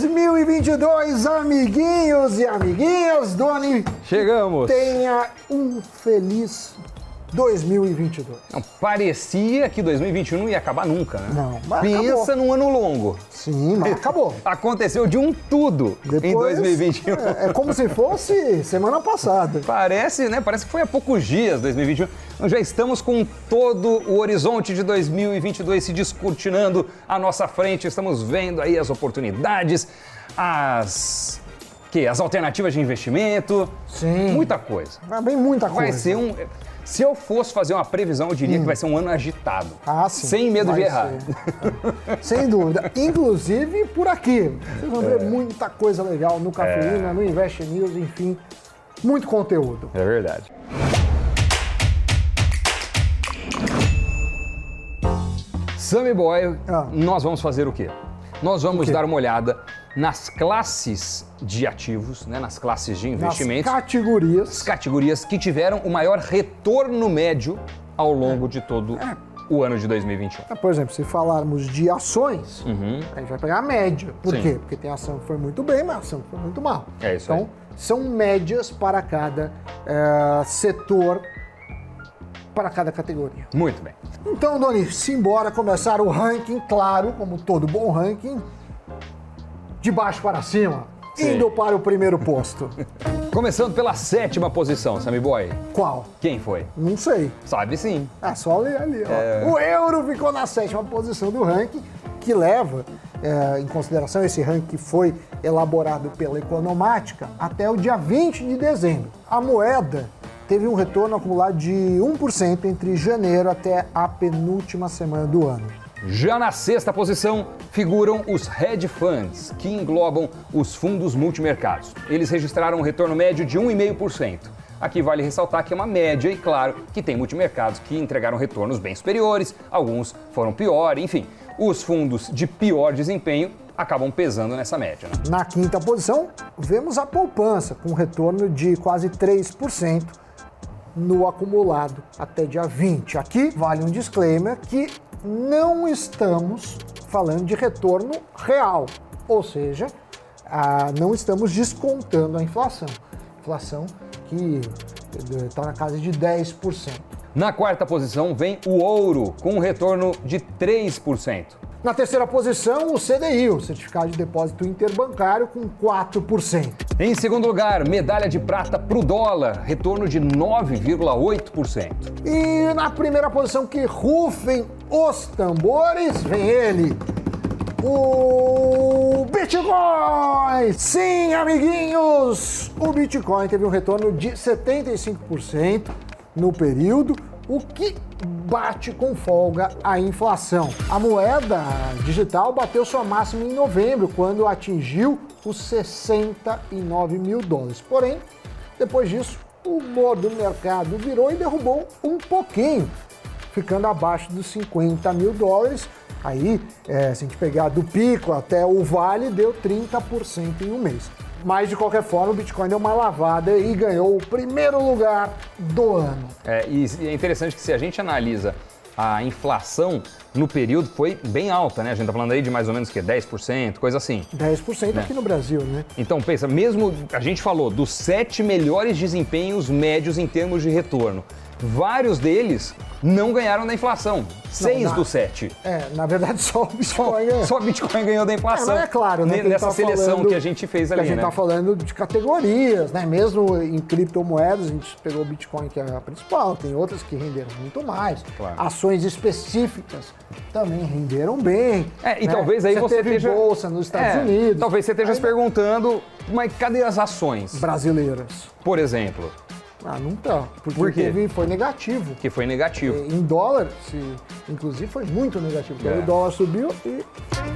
2022, amiguinhos e amiguinhas, Doni. Chegamos. Tenha um feliz 2022. Não, parecia que 2021 não ia acabar nunca, né? Não, mas Pensa acabou. num ano longo. Sim, mas acabou. Aconteceu de um tudo em Depois, 2021. É, é como se fosse semana passada. Parece, né? Parece que foi há poucos dias 2021. Nós já estamos com todo o horizonte de 2022 se descortinando à nossa frente. Estamos vendo aí as oportunidades, as que as alternativas de investimento, Sim. muita coisa. Vai bem muita coisa. Vai ser um se eu fosse fazer uma previsão, eu diria que vai ser um ano agitado. Ah, sim. Sem medo de errar. Sem dúvida. Inclusive por aqui. Vocês vão ver muita coisa legal no Cafeína, no Invest News, enfim. Muito conteúdo. É verdade. Sammy Boy, Ah. nós vamos fazer o quê? Nós vamos dar uma olhada nas classes de ativos, né, nas classes de Nas investimentos, categorias. as categorias que tiveram o maior retorno médio ao longo de todo o ano de 2021. Por exemplo, se falarmos de ações, a gente vai pegar a média. Por Uhum. Sim. quê? Porque tem ação que foi muito bem, mas ação que foi muito mal. É isso Então, são médias para cada eh, setor, para cada categoria. Muito bem. Então, Doni, simbora começar o ranking, claro, como todo bom ranking, de baixo para cima, Sim. indo para o primeiro posto. Começando pela sétima posição, Sammy Boy. Qual? Quem foi? Não sei. Sabe sim. É só ler ali. ó. É. O euro ficou na sétima posição do ranking, que leva é, em consideração esse ranking que foi elaborado pela Economática até o dia 20 de dezembro. A moeda teve um retorno acumulado de 1% entre janeiro até a penúltima semana do ano. Já na sexta posição figuram os hedge funds, que englobam os fundos multimercados. Eles registraram um retorno médio de 1,5%. Aqui vale ressaltar que é uma média e claro que tem multimercados que entregaram retornos bem superiores, alguns foram pior, enfim. Os fundos de pior desempenho acabam pesando nessa média. né? Na quinta posição, vemos a poupança, com um retorno de quase 3% no acumulado até dia 20. Aqui vale um disclaimer que não estamos falando de retorno real, ou seja, ah, não estamos descontando a inflação. Inflação que está na casa de 10%. Na quarta posição vem o ouro, com um retorno de 3%. Na terceira posição, o CDI, o Certificado de Depósito Interbancário, com 4%. Em segundo lugar, medalha de prata para o dólar, retorno de 9,8%. E na primeira posição que rufem os tambores, vem ele, o Bitcoin! Sim, amiguinhos! O Bitcoin teve um retorno de 75% no período, o que bate com folga a inflação. A moeda digital bateu sua máxima em novembro, quando atingiu os 69 mil dólares. Porém, depois disso, o humor do mercado virou e derrubou um pouquinho, ficando abaixo dos 50 mil dólares. Aí, é, se a gente pegar do pico até o vale, deu 30% em um mês. Mas, de qualquer forma, o Bitcoin deu uma lavada e ganhou o primeiro lugar do ano. É, e é interessante que se a gente analisa a inflação no período foi bem alta, né? A gente tá falando aí de mais ou menos o quê? 10%, coisa assim. 10% aqui no Brasil, né? Então pensa, mesmo a gente falou dos sete melhores desempenhos médios em termos de retorno. Vários deles não ganharam da inflação. Seis dos sete. É, na verdade, só o Bitcoin ganhou. Só Bitcoin ganhou da É, inflação. mas é claro, né? Gente Nessa tá seleção falando- que a gente fez ali, A gente né? tá falando de categorias, né? Mesmo em criptomoedas, a gente pegou o Bitcoin, que é a principal, tem outras que renderam muito mais. Claro. Ações específicas também renderam bem. É, e né? talvez aí você teve esteja... bolsa nos Estados É, Unidos. Talvez você esteja Aí- se perguntando, mas cadê as ações? Brasileiras. Por exemplo, Ah, não tá. Porque Por quê? teve, foi negativo. que foi negativo. Em dólar, se, inclusive, foi muito negativo. Porque É. o dólar subiu e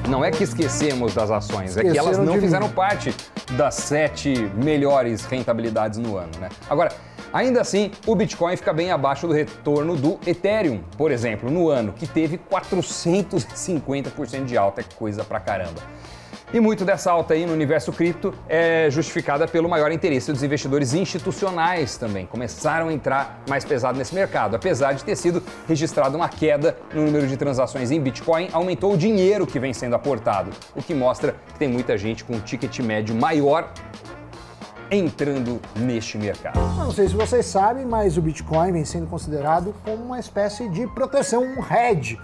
Não é que esquecemos das ações, é que Esqueceram elas não de mim. fizeram parte das sete melhores rentabilidades no ano, né? Agora, ainda assim, o Bitcoin fica bem abaixo do retorno do Ethereum, por exemplo, no ano, que teve 450% de alta, é coisa pra caramba. E muito dessa alta aí no universo cripto é justificada pelo maior interesse dos investidores institucionais também. Começaram a entrar mais pesado nesse mercado. Apesar de ter sido registrada uma queda no número de transações em Bitcoin, aumentou o dinheiro que vem sendo aportado, o que mostra que tem muita gente com um ticket médio maior entrando neste mercado. Não sei se vocês sabem, mas o Bitcoin vem sendo considerado como uma espécie de proteção, um hedge.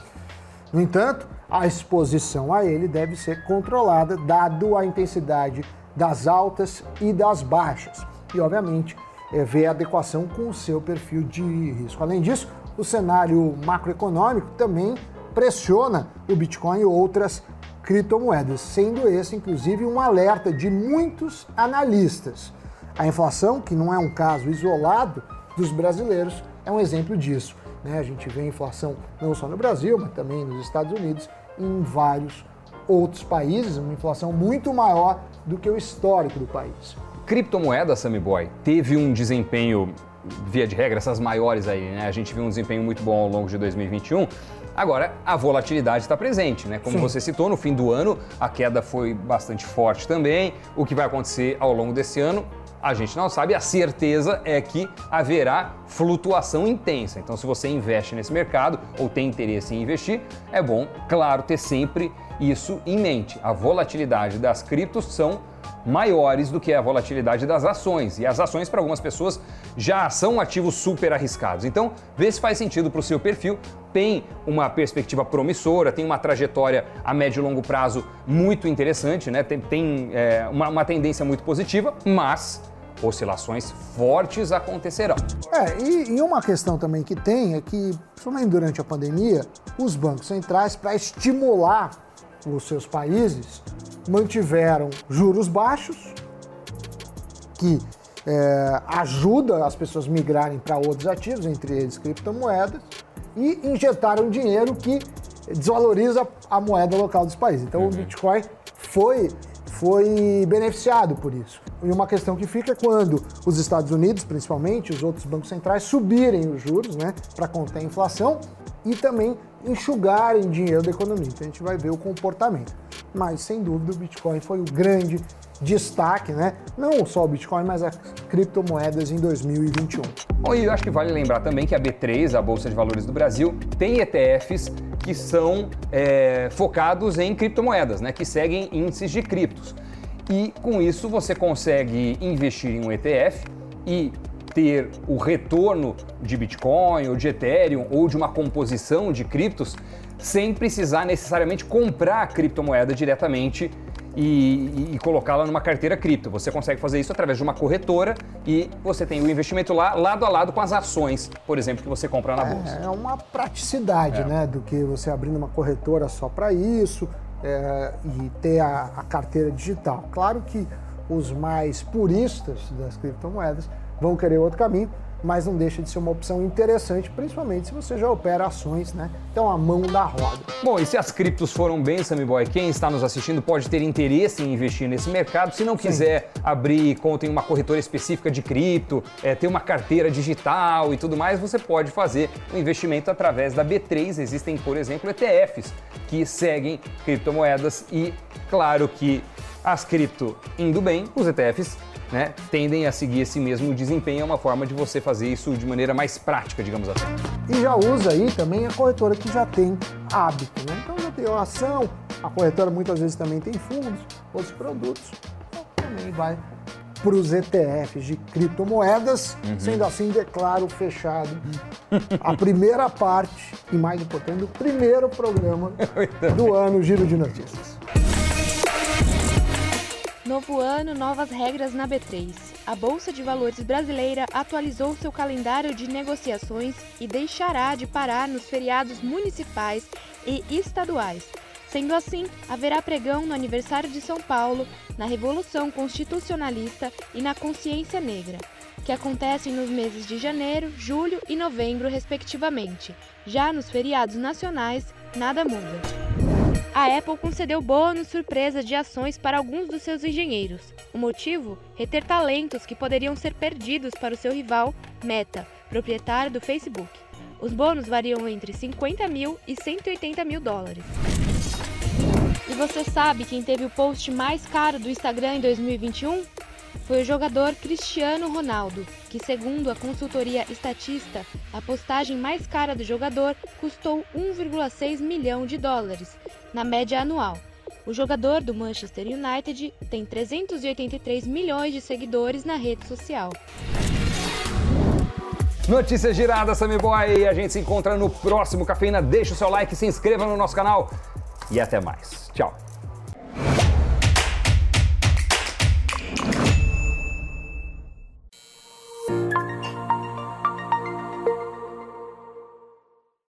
No entanto, a exposição a ele deve ser controlada, dado a intensidade das altas e das baixas. E, obviamente, é, ver a adequação com o seu perfil de risco. Além disso, o cenário macroeconômico também pressiona o Bitcoin e outras criptomoedas, sendo esse, inclusive, um alerta de muitos analistas. A inflação, que não é um caso isolado dos brasileiros, é um exemplo disso. Né? A gente vê inflação não só no Brasil, mas também nos Estados Unidos e em vários outros países, uma inflação muito maior do que o histórico do país. Criptomoeda, Sammy Boy, teve um desempenho, via de regra, essas maiores aí, né? A gente viu um desempenho muito bom ao longo de 2021. Agora, a volatilidade está presente, né? Como Sim. você citou, no fim do ano a queda foi bastante forte também. O que vai acontecer ao longo desse ano a gente não sabe, a certeza é que haverá flutuação intensa. Então, se você investe nesse mercado ou tem interesse em investir, é bom, claro, ter sempre isso em mente. A volatilidade das criptos são maiores do que a volatilidade das ações. E as ações, para algumas pessoas, já são ativos super arriscados. Então, vê se faz sentido para o seu perfil. Tem uma perspectiva promissora, tem uma trajetória a médio e longo prazo muito interessante, né? tem, tem é, uma, uma tendência muito positiva, mas oscilações fortes acontecerão. É, e, e, uma questão também que tem é que, principalmente durante a pandemia, os bancos centrais, para estimular os seus países, mantiveram juros baixos, que é, ajuda as pessoas migrarem para outros ativos, entre eles criptomoedas, e injetaram dinheiro que desvaloriza a moeda local dos países. Então uhum. o Bitcoin foi foi beneficiado por isso. E uma questão que fica é quando os Estados Unidos, principalmente, os outros bancos centrais, subirem os juros né, para conter a inflação e também enxugarem dinheiro da economia. Então a gente vai ver o comportamento. Mas, sem dúvida, o Bitcoin foi o grande destaque, né? Não só o Bitcoin, mas as criptomoedas em 2021. Bom, e eu acho que vale lembrar também que a B3, a Bolsa de Valores do Brasil, tem ETFs que são é, focados em criptomoedas, né? Que seguem índices de criptos. E com isso você consegue investir em um ETF e ter o retorno de Bitcoin ou de Ethereum ou de uma composição de criptos sem precisar necessariamente comprar a criptomoeda diretamente e, e colocá-la numa carteira cripto. Você consegue fazer isso através de uma corretora e você tem o investimento lá, lado a lado com as ações, por exemplo, que você compra na bolsa. É, é uma praticidade, é. né, do que você abrindo uma corretora só para isso é, e ter a, a carteira digital. Claro que os mais puristas das criptomoedas vão querer outro caminho, mas não deixa de ser uma opção interessante, principalmente se você já opera ações, né? Então a mão da roda. Bom, e se as criptos foram bem, Sammy Boy, quem está nos assistindo pode ter interesse em investir nesse mercado. Se não quiser Sim. abrir conta em uma corretora específica de cripto, é, ter uma carteira digital e tudo mais, você pode fazer o um investimento através da B3. Existem, por exemplo, ETFs que seguem criptomoedas e, claro que as cripto indo bem, os ETFs né, tendem a seguir esse mesmo desempenho. É uma forma de você fazer isso de maneira mais prática, digamos assim. E já usa aí também a corretora que já tem hábito, né? Então já tem a ação, a corretora muitas vezes também tem fundos, outros produtos, então também vai para os ETFs de criptomoedas. Uhum. Sendo assim, declaro fechado a primeira parte e, mais importante, o primeiro programa do ano Giro de Notícias. Novo ano, novas regras na B3. A Bolsa de Valores brasileira atualizou seu calendário de negociações e deixará de parar nos feriados municipais e estaduais. Sendo assim, haverá pregão no aniversário de São Paulo, na Revolução Constitucionalista e na Consciência Negra, que acontecem nos meses de janeiro, julho e novembro, respectivamente. Já nos feriados nacionais, nada muda a Apple concedeu bônus surpresa de ações para alguns dos seus engenheiros. O motivo? Reter talentos que poderiam ser perdidos para o seu rival, Meta, proprietário do Facebook. Os bônus variam entre 50 mil e 180 mil dólares. E você sabe quem teve o post mais caro do Instagram em 2021? Foi o jogador Cristiano Ronaldo, que, segundo a consultoria Estatista, a postagem mais cara do jogador custou 1,6 milhão de dólares, na média anual. O jogador do Manchester United tem 383 milhões de seguidores na rede social. Notícias giradas, Sammy Boy. A gente se encontra no próximo Cafeína. Deixa o seu like, se inscreva no nosso canal e até mais. Tchau.